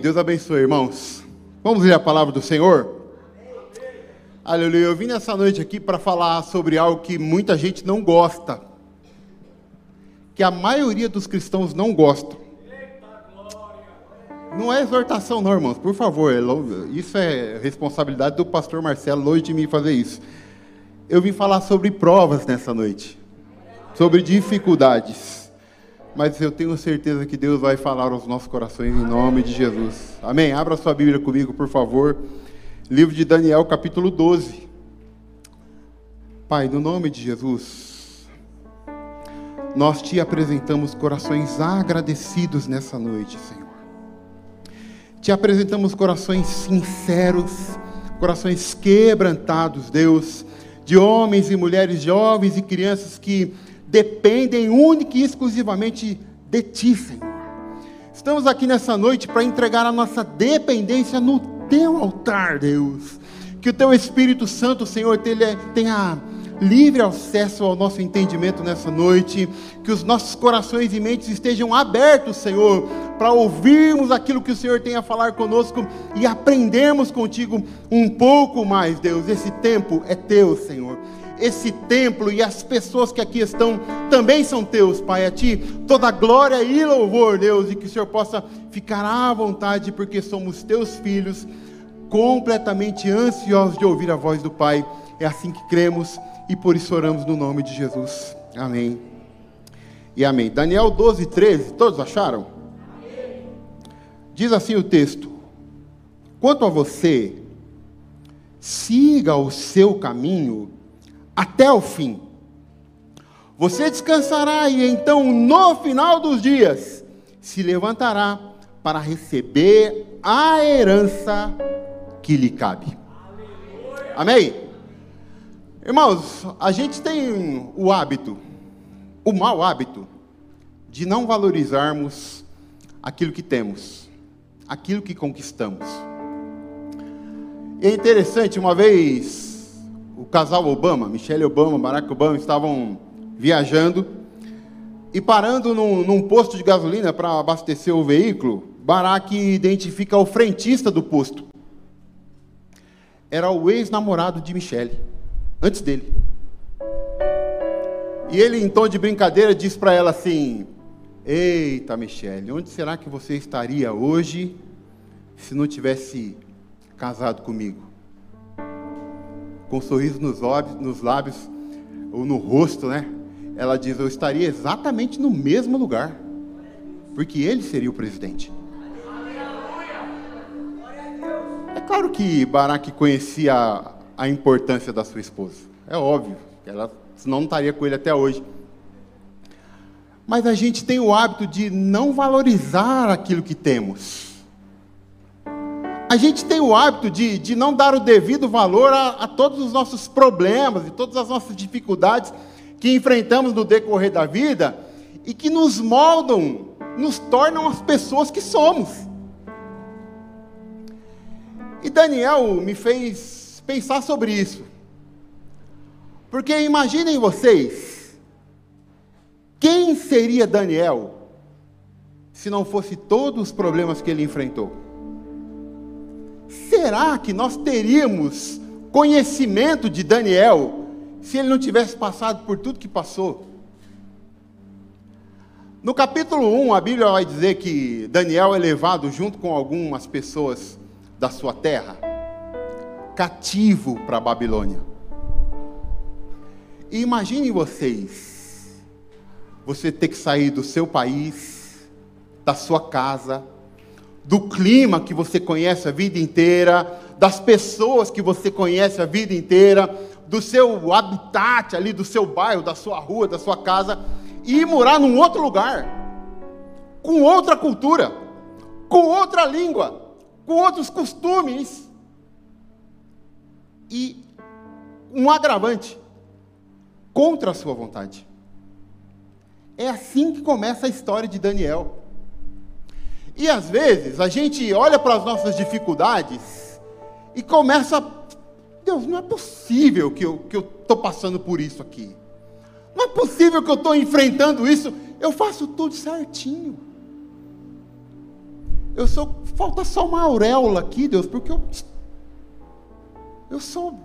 Deus abençoe, irmãos. Vamos ler a palavra do Senhor? Aleluia. Eu vim nessa noite aqui para falar sobre algo que muita gente não gosta. Que a maioria dos cristãos não gostam. Não é exortação, não, irmãos. Por favor, é isso é responsabilidade do pastor Marcelo longe de mim fazer isso. Eu vim falar sobre provas nessa noite. Sobre dificuldades mas eu tenho certeza que Deus vai falar aos nossos corações em nome de Jesus. Amém? Abra sua Bíblia comigo, por favor. Livro de Daniel, capítulo 12. Pai, no nome de Jesus, nós te apresentamos corações agradecidos nessa noite, Senhor. Te apresentamos corações sinceros, corações quebrantados, Deus, de homens e mulheres, jovens e crianças que dependem única e exclusivamente de Ti, Senhor. Estamos aqui nessa noite para entregar a nossa dependência no Teu altar, Deus. Que o Teu Espírito Santo, Senhor, tenha livre acesso ao nosso entendimento nessa noite, que os nossos corações e mentes estejam abertos, Senhor, para ouvirmos aquilo que o Senhor tem a falar conosco e aprendermos contigo um pouco mais, Deus. Esse tempo é teu, Senhor esse templo e as pessoas que aqui estão também são teus, Pai. A Ti toda glória e louvor, Deus, e que o Senhor possa ficar à vontade, porque somos Teus filhos, completamente ansiosos de ouvir a voz do Pai. É assim que cremos e por isso oramos no nome de Jesus. Amém. E amém. Daniel 12, 13, todos acharam? Diz assim o texto: Quanto a você, siga o seu caminho até o fim. Você descansará e então, no final dos dias, se levantará para receber a herança que lhe cabe. Amém? Irmãos, a gente tem o hábito, o mau hábito, de não valorizarmos aquilo que temos, aquilo que conquistamos. E é interessante, uma vez o casal Obama, Michelle Obama, Barack Obama, estavam viajando e parando num, num posto de gasolina para abastecer o veículo, Barack identifica o frentista do posto. Era o ex-namorado de Michelle, antes dele. E ele, em tom de brincadeira, diz para ela assim: Eita, Michelle, onde será que você estaria hoje se não tivesse casado comigo? Com um sorriso nos lábios, nos lábios ou no rosto, né? Ela diz: Eu estaria exatamente no mesmo lugar, porque ele seria o presidente. É claro que Barack conhecia a, a importância da sua esposa, é óbvio, ela senão não estaria com ele até hoje. Mas a gente tem o hábito de não valorizar aquilo que temos. A gente tem o hábito de, de não dar o devido valor a, a todos os nossos problemas e todas as nossas dificuldades que enfrentamos no decorrer da vida e que nos moldam, nos tornam as pessoas que somos. E Daniel me fez pensar sobre isso. Porque imaginem vocês, quem seria Daniel se não fosse todos os problemas que ele enfrentou? Será que nós teríamos conhecimento de Daniel se ele não tivesse passado por tudo que passou? No capítulo 1, a Bíblia vai dizer que Daniel é levado junto com algumas pessoas da sua terra, cativo para a Babilônia. E imaginem vocês, você ter que sair do seu país, da sua casa, do clima que você conhece a vida inteira, das pessoas que você conhece a vida inteira, do seu habitat ali, do seu bairro, da sua rua, da sua casa, e ir morar num outro lugar, com outra cultura, com outra língua, com outros costumes. E um agravante contra a sua vontade. É assim que começa a história de Daniel. E às vezes a gente olha para as nossas dificuldades e começa, Deus, não é possível que eu estou passando por isso aqui. Não é possível que eu estou enfrentando isso. Eu faço tudo certinho. Eu sou. Falta só uma auréola aqui, Deus, porque eu. Eu sou.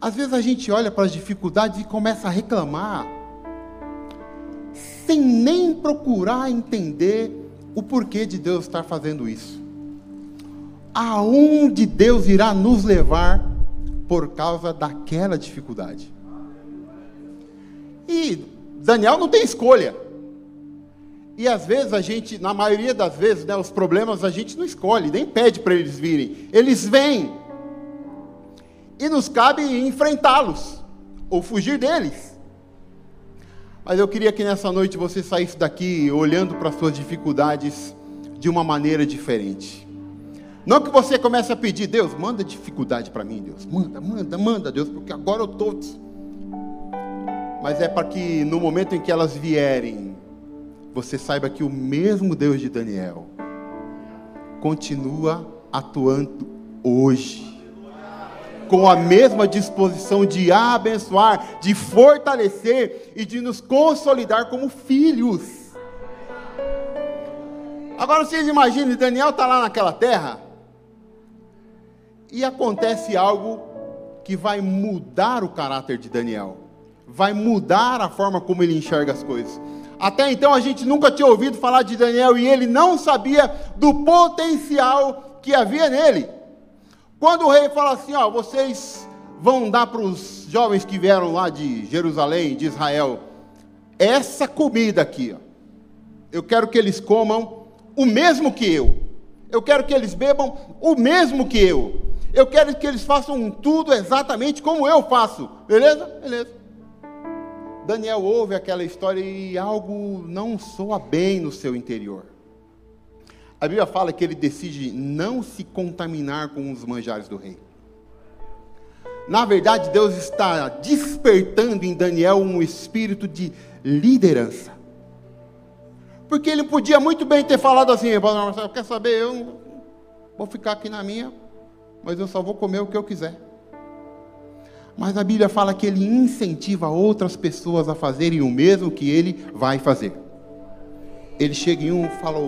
Às vezes a gente olha para as dificuldades e começa a reclamar, sem nem procurar entender o porquê de Deus estar fazendo isso. Aonde Deus irá nos levar por causa daquela dificuldade. E Daniel não tem escolha. E às vezes a gente, na maioria das vezes, né, os problemas a gente não escolhe, nem pede para eles virem. Eles vêm. E nos cabe enfrentá-los ou fugir deles. Mas eu queria que nessa noite você saísse daqui olhando para as suas dificuldades de uma maneira diferente. Não que você comece a pedir, Deus, manda dificuldade para mim, Deus. Manda, manda, manda, Deus, porque agora eu estou. Mas é para que no momento em que elas vierem, você saiba que o mesmo Deus de Daniel continua atuando hoje. Com a mesma disposição de abençoar, de fortalecer e de nos consolidar como filhos. Agora vocês imaginem, Daniel está lá naquela terra, e acontece algo que vai mudar o caráter de Daniel, vai mudar a forma como ele enxerga as coisas. Até então a gente nunca tinha ouvido falar de Daniel e ele não sabia do potencial que havia nele. Quando o rei fala assim: Ó, vocês vão dar para os jovens que vieram lá de Jerusalém, de Israel, essa comida aqui, ó. eu quero que eles comam o mesmo que eu, eu quero que eles bebam o mesmo que eu. Eu quero que eles façam tudo exatamente como eu faço. Beleza? Beleza. Daniel ouve aquela história e algo não soa bem no seu interior. A Bíblia fala que ele decide não se contaminar com os manjares do rei. Na verdade, Deus está despertando em Daniel um espírito de liderança. Porque ele podia muito bem ter falado assim: quer saber, eu vou ficar aqui na minha, mas eu só vou comer o que eu quiser. Mas a Bíblia fala que ele incentiva outras pessoas a fazerem o mesmo que ele vai fazer. Ele chega em um e fala: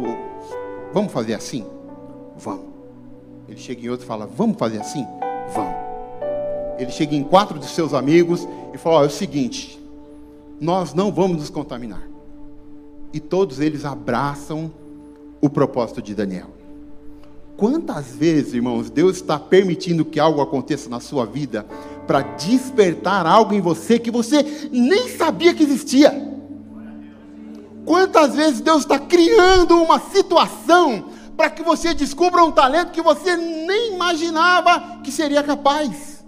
Vamos fazer assim? Vamos. Ele chega em outro e fala: Vamos fazer assim? Vamos. Ele chega em quatro de seus amigos e fala: É o seguinte, nós não vamos nos contaminar. E todos eles abraçam o propósito de Daniel. Quantas vezes, irmãos, Deus está permitindo que algo aconteça na sua vida para despertar algo em você que você nem sabia que existia? Quantas vezes Deus está criando uma situação para que você descubra um talento que você nem imaginava que seria capaz?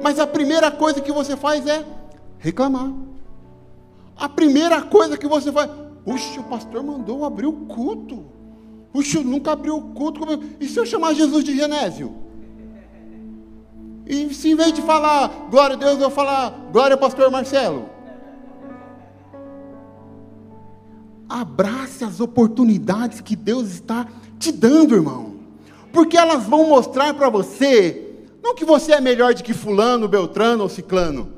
Mas a primeira coisa que você faz é reclamar. A primeira coisa que você faz, puxa, o pastor mandou abrir o culto. Puxa, nunca abriu o culto. E se eu chamar Jesus de Genésio? E se em vez de falar glória a Deus, eu falar glória ao pastor Marcelo? Abrace as oportunidades que Deus está te dando, irmão. Porque elas vão mostrar para você, não que você é melhor do que fulano, beltrano ou ciclano,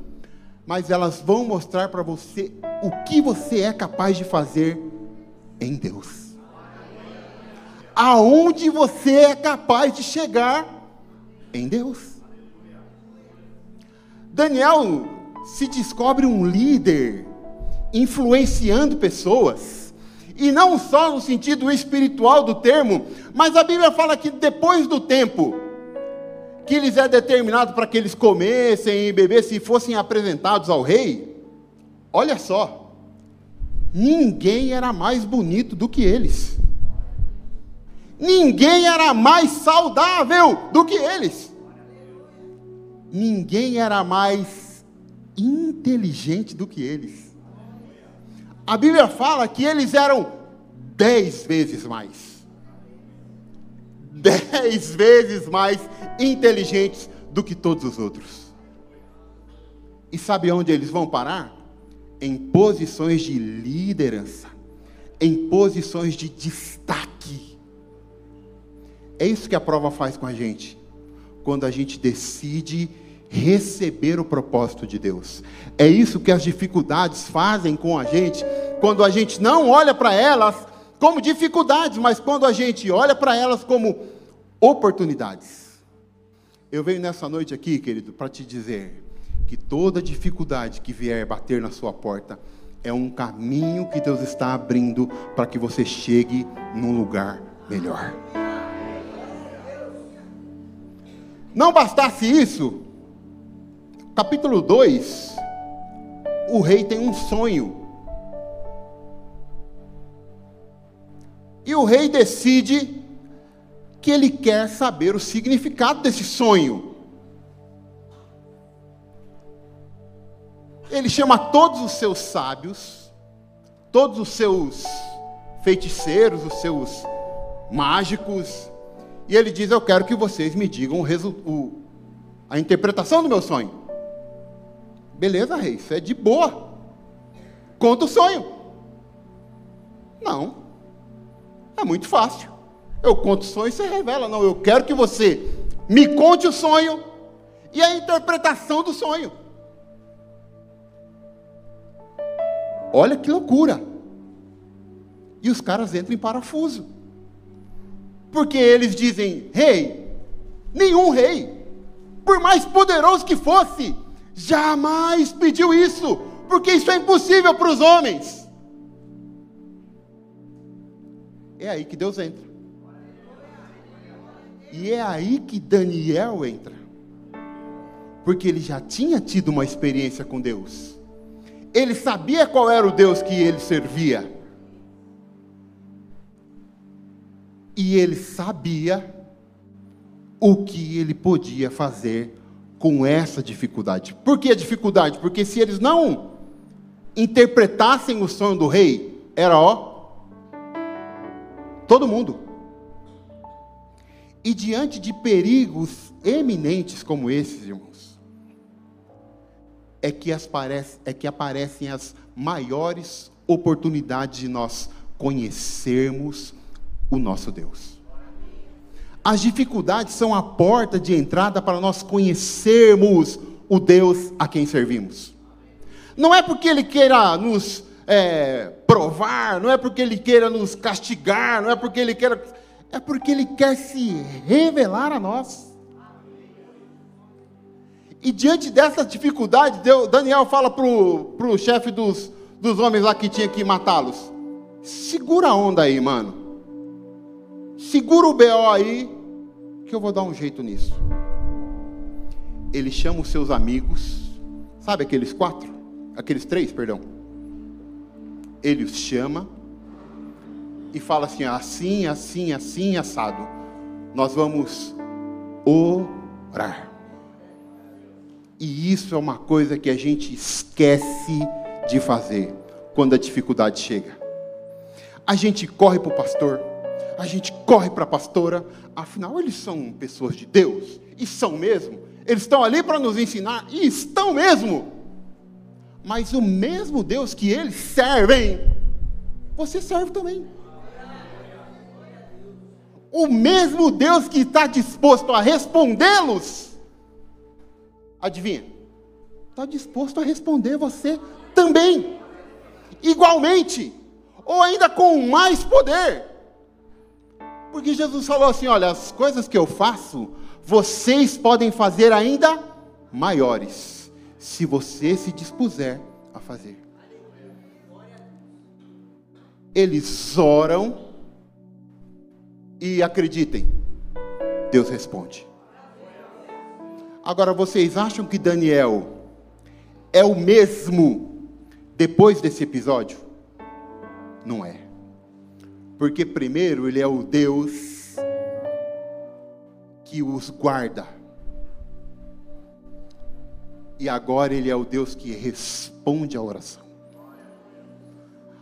mas elas vão mostrar para você o que você é capaz de fazer em Deus aonde você é capaz de chegar em Deus. Daniel se descobre um líder influenciando pessoas, e não só no sentido espiritual do termo, mas a Bíblia fala que depois do tempo que lhes é determinado para que eles comessem e bebessem e fossem apresentados ao rei, olha só, ninguém era mais bonito do que eles ninguém era mais saudável do que eles. Ninguém era mais inteligente do que eles. A Bíblia fala que eles eram dez vezes mais. Dez vezes mais inteligentes do que todos os outros. E sabe onde eles vão parar? Em posições de liderança, em posições de destaque. É isso que a prova faz com a gente. Quando a gente decide receber o propósito de Deus. É isso que as dificuldades fazem com a gente, quando a gente não olha para elas como dificuldades, mas quando a gente olha para elas como oportunidades. Eu venho nessa noite aqui, querido, para te dizer que toda dificuldade que vier bater na sua porta é um caminho que Deus está abrindo para que você chegue num lugar melhor. Não bastasse isso, capítulo 2, o rei tem um sonho. E o rei decide que ele quer saber o significado desse sonho. Ele chama todos os seus sábios, todos os seus feiticeiros, os seus mágicos, e ele diz: Eu quero que vocês me digam o, o, a interpretação do meu sonho. Beleza, rei, isso é de boa. Conta o sonho. Não. É muito fácil. Eu conto o sonho e você revela. Não, eu quero que você me conte o sonho e a interpretação do sonho. Olha que loucura. E os caras entram em parafuso. Porque eles dizem: rei, nenhum rei, por mais poderoso que fosse, jamais pediu isso, porque isso é impossível para os homens. É aí que Deus entra. E é aí que Daniel entra. Porque ele já tinha tido uma experiência com Deus. Ele sabia qual era o Deus que ele servia. E ele sabia o que ele podia fazer com essa dificuldade. Por que a dificuldade? Porque se eles não interpretassem o sonho do rei, era ó, todo mundo. E diante de perigos eminentes como esses, irmãos, é que, aparece, é que aparecem as maiores oportunidades de nós conhecermos o nosso Deus. As dificuldades são a porta de entrada para nós conhecermos o Deus a quem servimos. Não é porque Ele queira nos é, provar, não é porque Ele queira nos castigar, não é porque Ele queira. É porque Ele quer se revelar a nós. E diante dessa dificuldade, Daniel fala para o chefe dos, dos homens lá que tinha que matá-los: segura a onda aí, mano. Segura o BO aí, que eu vou dar um jeito nisso. Ele chama os seus amigos, sabe aqueles quatro? Aqueles três, perdão. Ele os chama e fala assim: assim, assim, assim, assado. Nós vamos orar. E isso é uma coisa que a gente esquece de fazer quando a dificuldade chega. A gente corre para o pastor a gente corre para a pastora, afinal eles são pessoas de Deus, e são mesmo, eles estão ali para nos ensinar, e estão mesmo, mas o mesmo Deus que eles servem, você serve também. O mesmo Deus que está disposto a respondê-los, adivinha? Está disposto a responder você também, igualmente, ou ainda com mais poder. Porque Jesus falou assim: olha, as coisas que eu faço, vocês podem fazer ainda maiores, se você se dispuser a fazer. Eles oram e acreditem, Deus responde. Agora vocês acham que Daniel é o mesmo depois desse episódio? Não é. Porque, primeiro, Ele é o Deus que os guarda. E agora Ele é o Deus que responde à oração.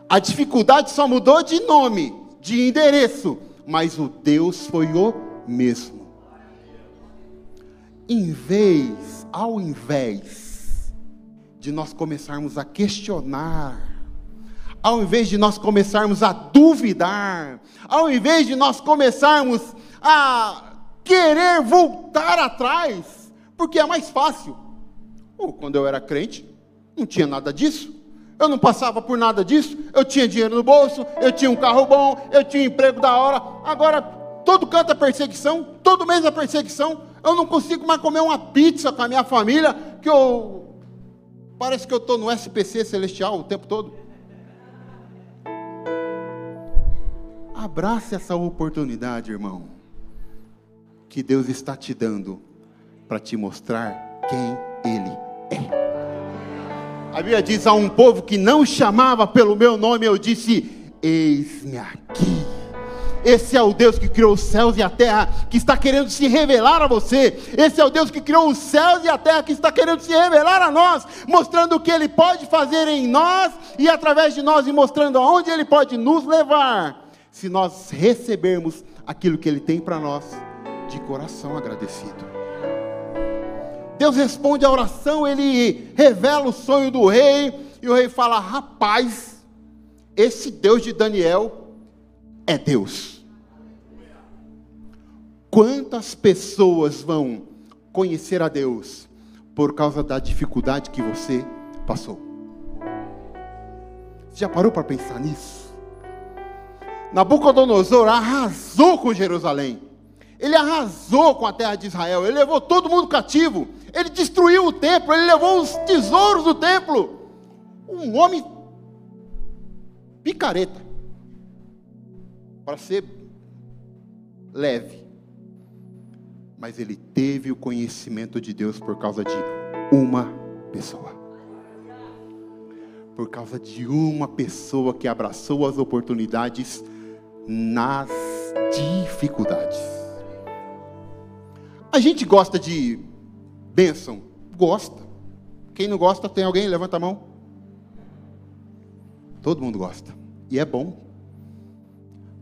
A dificuldade só mudou de nome, de endereço, mas o Deus foi o mesmo. Em vez, ao invés de nós começarmos a questionar ao invés de nós começarmos a duvidar, ao invés de nós começarmos a querer voltar atrás, porque é mais fácil. Quando eu era crente, não tinha nada disso. Eu não passava por nada disso. Eu tinha dinheiro no bolso, eu tinha um carro bom, eu tinha um emprego da hora. Agora, todo canto é perseguição, todo mês é perseguição. Eu não consigo mais comer uma pizza com a minha família, que eu. Parece que eu estou no SPC celestial o tempo todo. Abrace essa oportunidade, irmão, que Deus está te dando para te mostrar quem Ele é. A Bíblia diz a um povo que não chamava pelo meu nome, eu disse: Eis-me aqui. Esse é o Deus que criou os céus e a terra, que está querendo se revelar a você. Esse é o Deus que criou os céus e a terra, que está querendo se revelar a nós, mostrando o que Ele pode fazer em nós e através de nós, e mostrando aonde Ele pode nos levar, se nós recebermos aquilo que Ele tem para nós de coração agradecido. Deus responde a oração, ele revela o sonho do rei, e o rei fala: Rapaz, esse Deus de Daniel é Deus. Quantas pessoas vão conhecer a Deus por causa da dificuldade que você passou? Já parou para pensar nisso? Nabucodonosor arrasou com Jerusalém. Ele arrasou com a terra de Israel. Ele levou todo mundo cativo. Ele destruiu o templo, ele levou os tesouros do templo. Um homem picareta, para ser leve. Mas ele teve o conhecimento de Deus por causa de uma pessoa. Por causa de uma pessoa que abraçou as oportunidades nas dificuldades. A gente gosta de Bênção. Gosta. Quem não gosta, tem alguém? Levanta a mão. Todo mundo gosta. E é bom.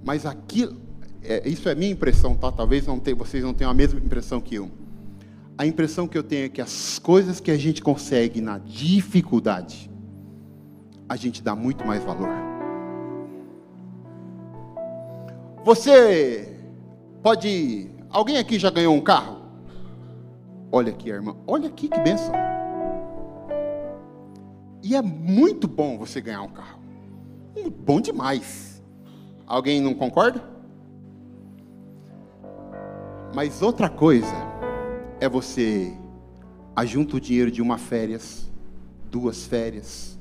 Mas aquilo, é, isso é minha impressão, tá? Talvez não tenha, vocês não tenham a mesma impressão que eu. A impressão que eu tenho é que as coisas que a gente consegue na dificuldade, a gente dá muito mais valor. Você pode. Alguém aqui já ganhou um carro? Olha aqui, irmã. Olha aqui que benção. E é muito bom você ganhar um carro. Bom demais. Alguém não concorda? Mas outra coisa é você ajunta o dinheiro de uma férias, duas férias,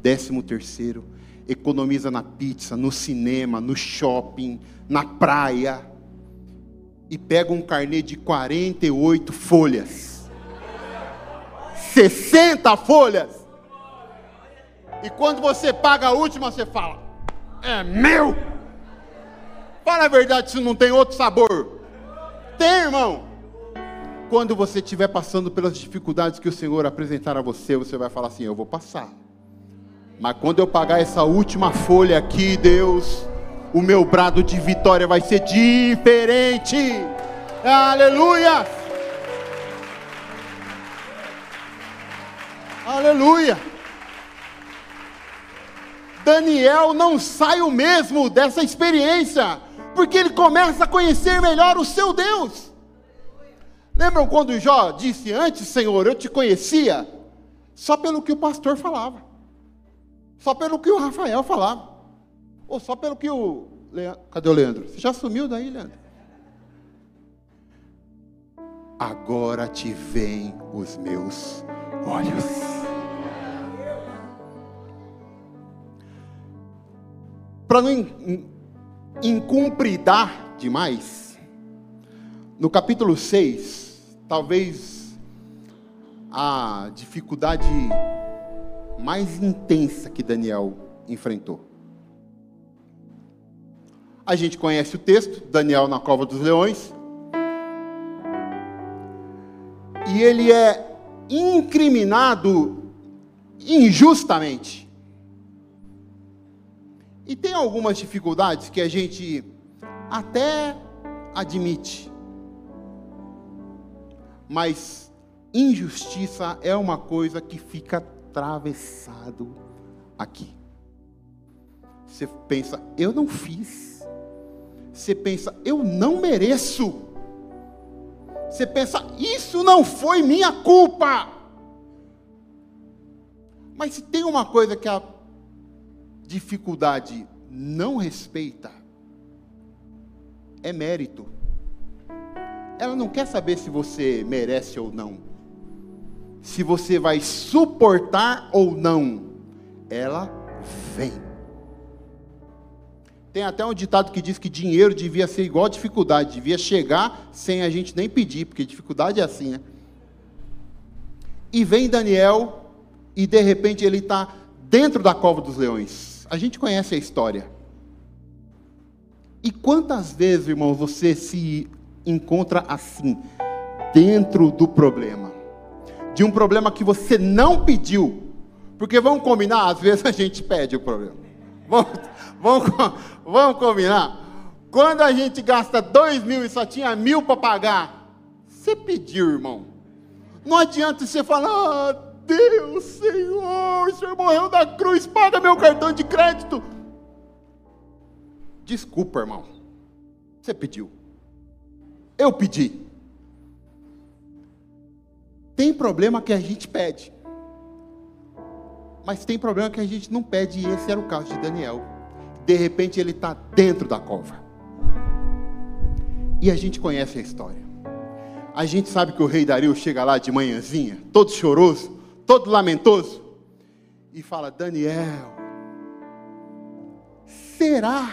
décimo terceiro, economiza na pizza, no cinema, no shopping, na praia e pega um carnê de 48 folhas. 60 folhas. E quando você paga a última, você fala: É meu. Fala a verdade se não tem outro sabor. Tem, irmão. Quando você estiver passando pelas dificuldades que o Senhor apresentar a você, você vai falar assim: Eu vou passar. Mas quando eu pagar essa última folha aqui, Deus, o meu brado de vitória vai ser diferente. Aleluia! Aleluia! Daniel não sai o mesmo dessa experiência, porque ele começa a conhecer melhor o seu Deus. Lembram quando Jó disse: Antes, Senhor, eu te conhecia só pelo que o pastor falava, só pelo que o Rafael falava. Ou só pelo que o. Leandro... Cadê o Leandro? Você já sumiu daí, Leandro? Agora te veem os meus olhos. Para não incumpridar demais, no capítulo 6, talvez a dificuldade mais intensa que Daniel enfrentou. A gente conhece o texto, Daniel na cova dos leões. E ele é incriminado injustamente. E tem algumas dificuldades que a gente até admite. Mas injustiça é uma coisa que fica atravessado aqui. Você pensa, eu não fiz você pensa, eu não mereço. Você pensa, isso não foi minha culpa. Mas se tem uma coisa que a dificuldade não respeita, é mérito. Ela não quer saber se você merece ou não, se você vai suportar ou não. Ela vem. Tem até um ditado que diz que dinheiro devia ser igual dificuldade, devia chegar sem a gente nem pedir, porque dificuldade é assim, né? E vem Daniel, e de repente ele está dentro da cova dos leões. A gente conhece a história. E quantas vezes, irmão, você se encontra assim, dentro do problema? De um problema que você não pediu. Porque vamos combinar, às vezes a gente pede o problema. Vamos, vamos, vamos combinar? Quando a gente gasta dois mil e só tinha mil para pagar, você pediu, irmão. Não adianta você falar, ah, Deus, Senhor, o Senhor morreu da cruz, paga meu cartão de crédito. Desculpa, irmão. Você pediu. Eu pedi. Tem problema que a gente pede. Mas tem problema que a gente não pede, e esse era o caso de Daniel. De repente ele está dentro da cova. E a gente conhece a história. A gente sabe que o rei Dario chega lá de manhãzinha, todo choroso, todo lamentoso, e fala: Daniel, será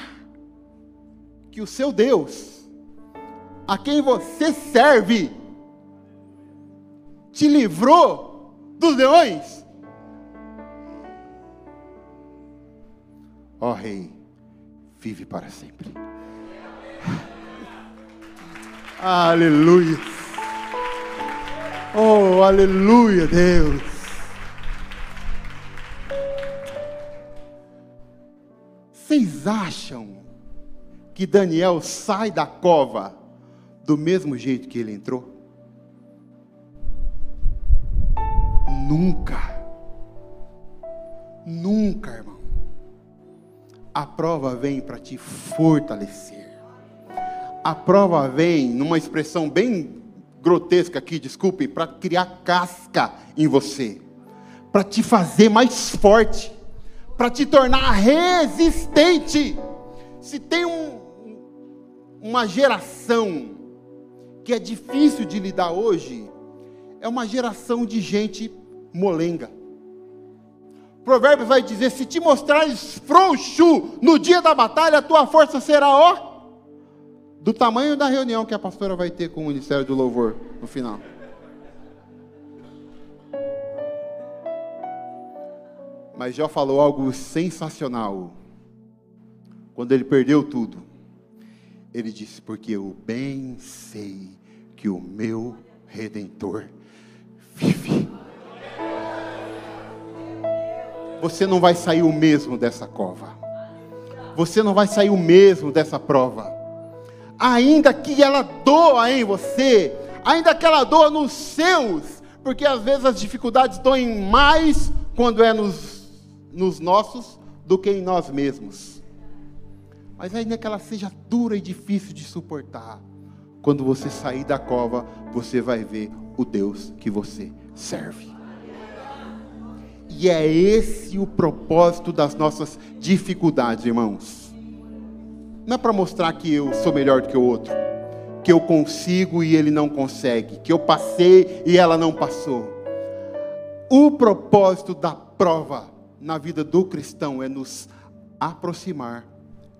que o seu Deus, a quem você serve, te livrou dos leões? Ó oh, Rei, vive para sempre. aleluia. Oh, aleluia, Deus. Vocês acham que Daniel sai da cova do mesmo jeito que ele entrou? Nunca. Nunca, irmão a prova vem para te fortalecer. A prova vem, numa expressão bem grotesca aqui, desculpe, para criar casca em você, para te fazer mais forte, para te tornar resistente. Se tem um, uma geração que é difícil de lidar hoje, é uma geração de gente molenga Provérbios vai dizer: se te mostrares frouxo no dia da batalha, a tua força será ó do tamanho da reunião que a pastora vai ter com o Ministério do Louvor no final. Mas já falou algo sensacional. Quando ele perdeu tudo, ele disse: Porque eu bem sei que o meu redentor você não vai sair o mesmo dessa cova. Você não vai sair o mesmo dessa prova. Ainda que ela doa em você, ainda que ela doa nos seus, porque às vezes as dificuldades doem mais quando é nos, nos nossos do que em nós mesmos. Mas ainda que ela seja dura e difícil de suportar, quando você sair da cova, você vai ver o Deus que você serve. E é esse o propósito das nossas dificuldades, irmãos. Não é para mostrar que eu sou melhor do que o outro, que eu consigo e ele não consegue, que eu passei e ela não passou. O propósito da prova na vida do cristão é nos aproximar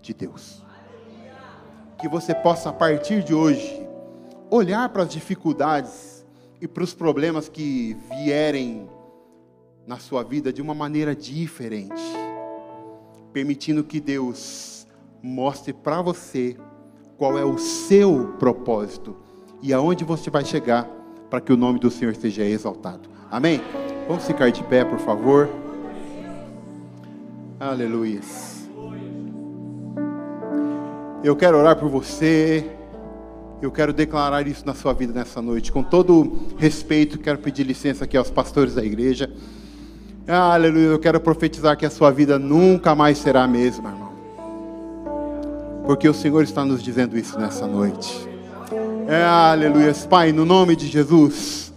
de Deus. Que você possa, a partir de hoje, olhar para as dificuldades e para os problemas que vierem na sua vida de uma maneira diferente, permitindo que Deus mostre para você qual é o seu propósito e aonde você vai chegar para que o nome do Senhor seja exaltado. Amém? Vamos ficar de pé, por favor. Aleluia. Eu quero orar por você. Eu quero declarar isso na sua vida nessa noite. Com todo respeito, quero pedir licença aqui aos pastores da igreja. Ah, aleluia, eu quero profetizar que a sua vida nunca mais será a mesma, irmão. Porque o Senhor está nos dizendo isso nessa noite. É, aleluia, Pai, no nome de Jesus,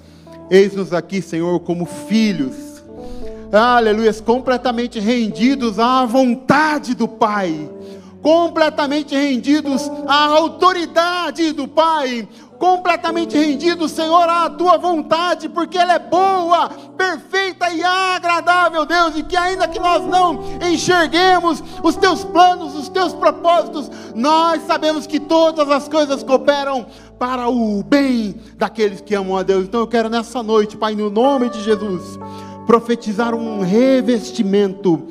eis-nos aqui, Senhor, como filhos. aleluia, completamente rendidos à vontade do Pai, completamente rendidos à autoridade do Pai, completamente rendidos, Senhor, à tua vontade, porque ela é boa, perfeita e agradável, Deus, e que ainda que nós não enxerguemos os teus planos, os teus propósitos, nós sabemos que todas as coisas cooperam para o bem daqueles que amam a Deus. Então eu quero nessa noite, Pai, no nome de Jesus, profetizar um revestimento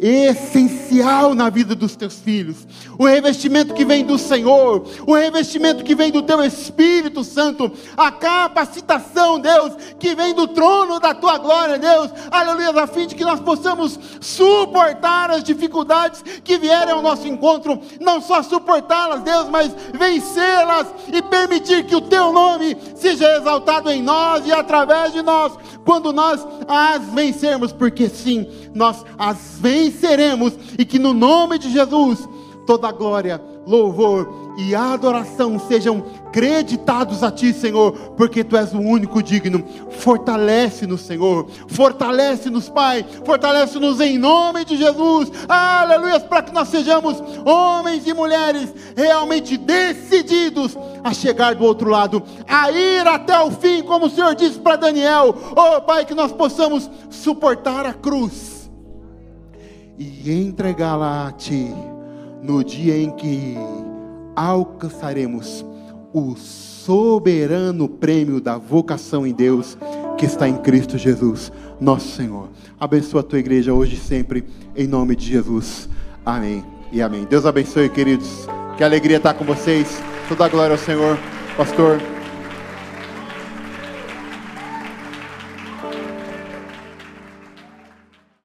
essencial na vida dos teus filhos. O revestimento que vem do Senhor, o revestimento que vem do teu Espírito Santo, a capacitação, Deus, que vem do trono da tua glória, Deus. Aleluia, a fim de que nós possamos suportar as dificuldades que vierem ao nosso encontro, não só suportá-las, Deus, mas vencê-las e permitir que o teu nome seja exaltado em nós e através de nós, quando nós as vencermos, porque sim, nós as venceremos e que no nome de Jesus toda glória, louvor e adoração sejam creditados a Ti, Senhor, porque Tu és o único digno. Fortalece-nos, Senhor, fortalece-nos, Pai, fortalece-nos em nome de Jesus, aleluia, para que nós sejamos homens e mulheres realmente decididos a chegar do outro lado, a ir até o fim, como o Senhor disse para Daniel, oh Pai, que nós possamos suportar a cruz e entregá-la a Ti no dia em que alcançaremos o soberano prêmio da vocação em Deus que está em Cristo Jesus, nosso Senhor. Abençoa a tua igreja hoje e sempre, em nome de Jesus. Amém e amém. Deus abençoe, queridos. Que alegria estar com vocês. Toda a glória ao Senhor. Pastor.